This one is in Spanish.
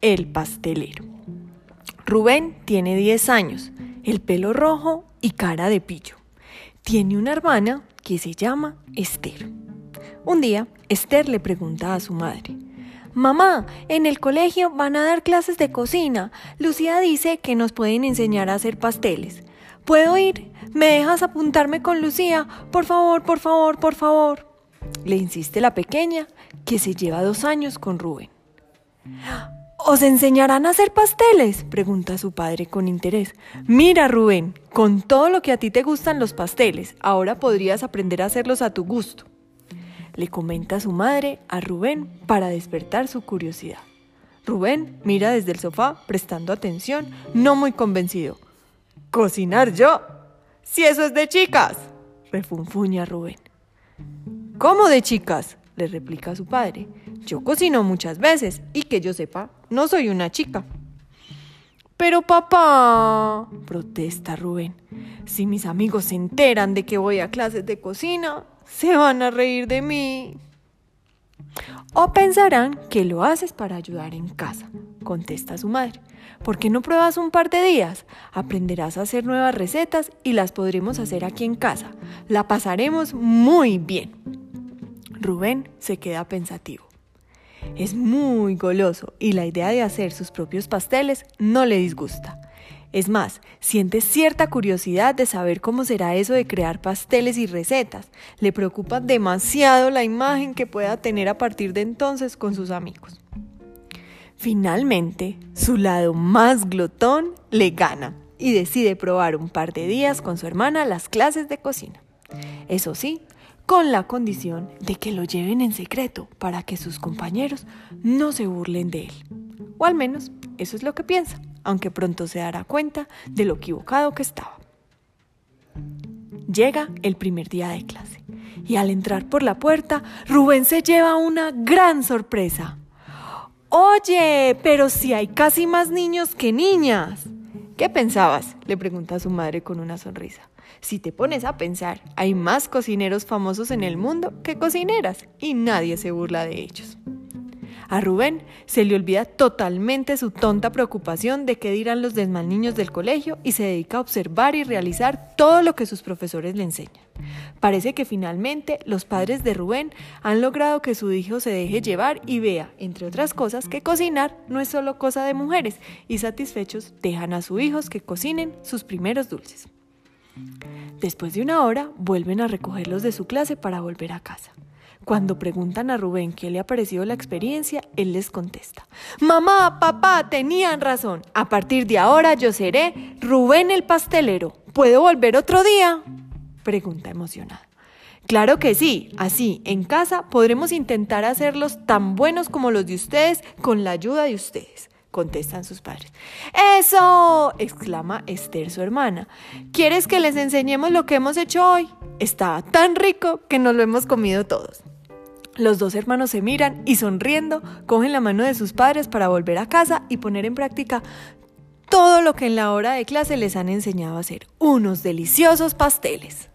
el pastelero. Rubén tiene 10 años, el pelo rojo y cara de pillo. Tiene una hermana que se llama Esther. Un día, Esther le pregunta a su madre, Mamá, en el colegio van a dar clases de cocina. Lucía dice que nos pueden enseñar a hacer pasteles. ¿Puedo ir? ¿Me dejas apuntarme con Lucía? Por favor, por favor, por favor. Le insiste la pequeña, que se lleva dos años con Rubén. ¿Os enseñarán a hacer pasteles? pregunta su padre con interés. Mira, Rubén, con todo lo que a ti te gustan los pasteles, ahora podrías aprender a hacerlos a tu gusto le comenta su madre a Rubén para despertar su curiosidad. Rubén mira desde el sofá prestando atención, no muy convencido. ¿Cocinar yo? Si eso es de chicas, refunfuña Rubén. ¿Cómo de chicas? Le replica su padre. Yo cocino muchas veces y que yo sepa, no soy una chica. Pero papá, protesta Rubén, si mis amigos se enteran de que voy a clases de cocina, se van a reír de mí. O pensarán que lo haces para ayudar en casa, contesta su madre. ¿Por qué no pruebas un par de días? Aprenderás a hacer nuevas recetas y las podremos hacer aquí en casa. La pasaremos muy bien. Rubén se queda pensativo. Es muy goloso y la idea de hacer sus propios pasteles no le disgusta. Es más, siente cierta curiosidad de saber cómo será eso de crear pasteles y recetas. Le preocupa demasiado la imagen que pueda tener a partir de entonces con sus amigos. Finalmente, su lado más glotón le gana y decide probar un par de días con su hermana las clases de cocina. Eso sí, con la condición de que lo lleven en secreto para que sus compañeros no se burlen de él. O al menos eso es lo que piensa aunque pronto se dará cuenta de lo equivocado que estaba. Llega el primer día de clase y al entrar por la puerta, Rubén se lleva una gran sorpresa. Oye, pero si hay casi más niños que niñas. ¿Qué pensabas? le pregunta su madre con una sonrisa. Si te pones a pensar, hay más cocineros famosos en el mundo que cocineras y nadie se burla de ellos. A Rubén se le olvida totalmente su tonta preocupación de qué dirán los demás del colegio y se dedica a observar y realizar todo lo que sus profesores le enseñan. Parece que finalmente los padres de Rubén han logrado que su hijo se deje llevar y vea, entre otras cosas, que cocinar no es solo cosa de mujeres y satisfechos dejan a sus hijos que cocinen sus primeros dulces. Después de una hora, vuelven a recogerlos de su clase para volver a casa. Cuando preguntan a Rubén qué le ha parecido la experiencia, él les contesta, Mamá, papá, tenían razón. A partir de ahora yo seré Rubén el pastelero. ¿Puedo volver otro día? Pregunta emocionada. Claro que sí, así, en casa podremos intentar hacerlos tan buenos como los de ustedes con la ayuda de ustedes, contestan sus padres. ¡Eso! exclama Esther, su hermana. ¿Quieres que les enseñemos lo que hemos hecho hoy? Estaba tan rico que nos lo hemos comido todos. Los dos hermanos se miran y sonriendo cogen la mano de sus padres para volver a casa y poner en práctica todo lo que en la hora de clase les han enseñado a hacer, unos deliciosos pasteles.